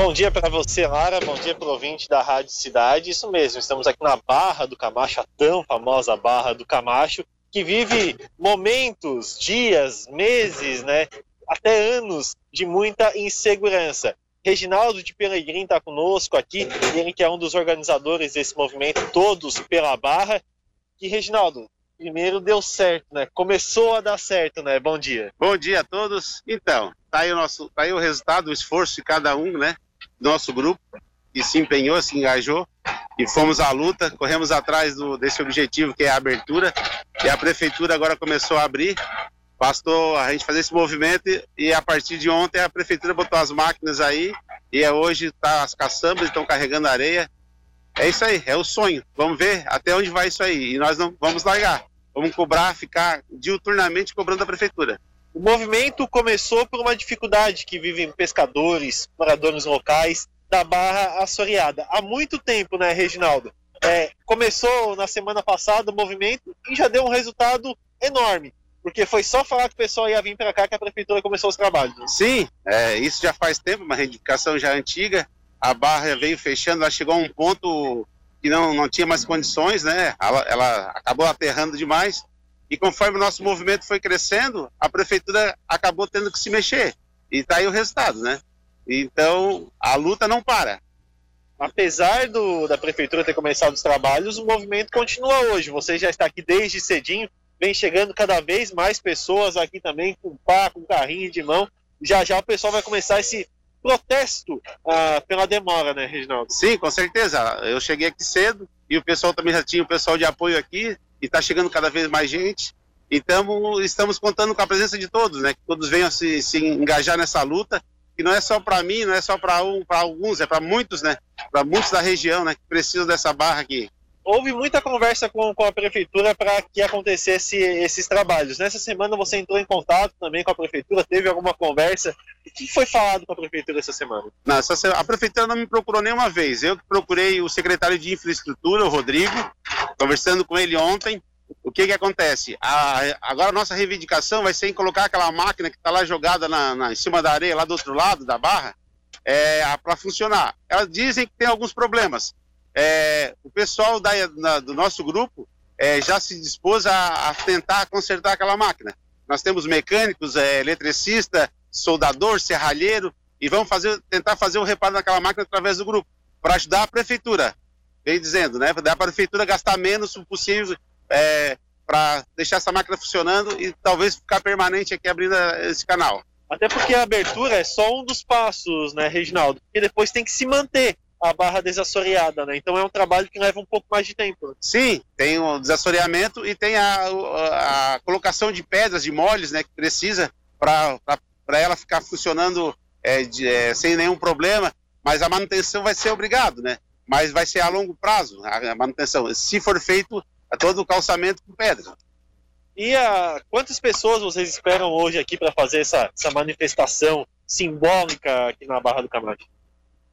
Bom dia para você, Lara. Bom dia para ouvinte da Rádio Cidade. Isso mesmo, estamos aqui na Barra do Camacho, a tão famosa Barra do Camacho, que vive momentos, dias, meses, né, até anos de muita insegurança. Reginaldo de Pelegrim está conosco aqui, ele que é um dos organizadores desse movimento Todos pela Barra. E Reginaldo, primeiro deu certo, né? Começou a dar certo, né? Bom dia. Bom dia a todos. Então, tá aí o nosso, tá aí o resultado, o esforço de cada um, né? Nosso grupo que se empenhou, se engajou e fomos à luta, corremos atrás do, desse objetivo que é a abertura e a prefeitura agora começou a abrir, bastou a gente fazer esse movimento e a partir de ontem a prefeitura botou as máquinas aí e é hoje tá as caçambas estão carregando areia. É isso aí, é o sonho. Vamos ver até onde vai isso aí e nós não vamos largar. Vamos cobrar, ficar diuturnamente cobrando a prefeitura. O movimento começou por uma dificuldade que vivem pescadores, moradores locais da Barra Açoriada. Há muito tempo, né, Reginaldo? É, começou na semana passada o movimento e já deu um resultado enorme. Porque foi só falar que o pessoal ia vir para cá que a prefeitura começou os trabalhos. Sim, é, isso já faz tempo, uma reivindicação já antiga. A barra veio fechando, ela chegou a um ponto que não, não tinha mais condições, né? Ela, ela acabou aterrando demais. E conforme o nosso movimento foi crescendo, a prefeitura acabou tendo que se mexer. E está aí o resultado, né? Então, a luta não para. Apesar do, da prefeitura ter começado os trabalhos, o movimento continua hoje. Você já está aqui desde cedinho, vem chegando cada vez mais pessoas aqui também, com pá, com carrinho de mão. Já já o pessoal vai começar esse protesto ah, pela demora, né, Reginaldo? Sim, com certeza. Eu cheguei aqui cedo e o pessoal também já tinha o pessoal de apoio aqui e está chegando cada vez mais gente. Então, estamos contando com a presença de todos, né? Que todos venham se, se engajar nessa luta que não é só para mim, não é só para um, alguns, é para muitos, né? Para muitos da região, né? Que precisam dessa barra aqui. Houve muita conversa com, com a prefeitura para que acontecesse esses trabalhos. Nessa semana você entrou em contato também com a prefeitura, teve alguma conversa? O que foi falado com a prefeitura essa semana? Não, essa, a prefeitura não me procurou nenhuma vez. Eu procurei o secretário de infraestrutura, o Rodrigo, conversando com ele ontem o que que acontece? A, agora a nossa reivindicação vai ser em colocar aquela máquina que está lá jogada na, na, em cima da areia, lá do outro lado da barra, é, para funcionar. Elas dizem que tem alguns problemas. É, o pessoal da, na, do nosso grupo é, já se dispôs a, a, tentar consertar aquela máquina. Nós temos mecânicos, é, eletricista, soldador, serralheiro, e vamos fazer, tentar fazer o reparo naquela máquina através do grupo, para ajudar a prefeitura. Vem dizendo, né? Para a prefeitura gastar menos o possível é, para deixar essa máquina funcionando e talvez ficar permanente aqui abrindo esse canal. Até porque a abertura é só um dos passos, né, Reginaldo? Porque depois tem que se manter a barra desassoreada, né? Então é um trabalho que leva um pouco mais de tempo. Sim, tem o desassoreamento e tem a, a, a colocação de pedras, de moles, né, que precisa para ela ficar funcionando é, de, é, sem nenhum problema, mas a manutenção vai ser obrigado, né? Mas vai ser a longo prazo a manutenção. Se for feito a todo o calçamento com pedra. E a, quantas pessoas vocês esperam hoje aqui para fazer essa, essa manifestação simbólica aqui na Barra do Camacho?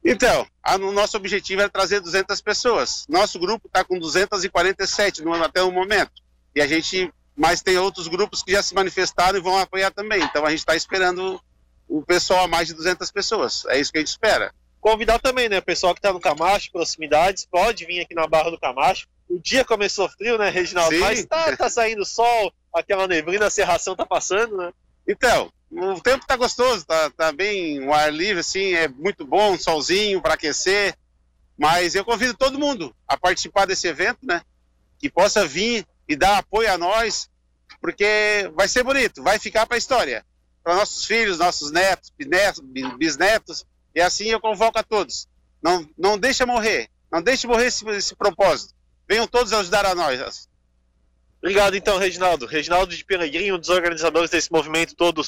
Então, o nosso objetivo é trazer 200 pessoas. Nosso grupo está com 247 no, até o momento. E a gente, mas tem outros grupos que já se manifestaram e vão apoiar também. Então a gente está esperando o pessoal a mais de 200 pessoas. É isso que a gente espera. Convidar também, né? O pessoal que está no Camacho, proximidades, pode vir aqui na Barra do Camacho o dia começou frio, né, Reginaldo? Sim. Mas tá, tá saindo sol, aquela neblina, a serração tá passando, né? Então, o tempo tá gostoso, tá, tá bem, o ar livre, assim, é muito bom, um solzinho para aquecer. Mas eu convido todo mundo a participar desse evento, né? Que possa vir e dar apoio a nós, porque vai ser bonito, vai ficar para a história. Para nossos filhos, nossos netos, bisnetos, bisnetos, e assim eu convoco a todos. Não, não deixa morrer, não deixe morrer esse, esse propósito. Venham todos ajudar a nós. Obrigado então, Reginaldo. Reginaldo de Pelegrinho, um dos organizadores desse movimento Todos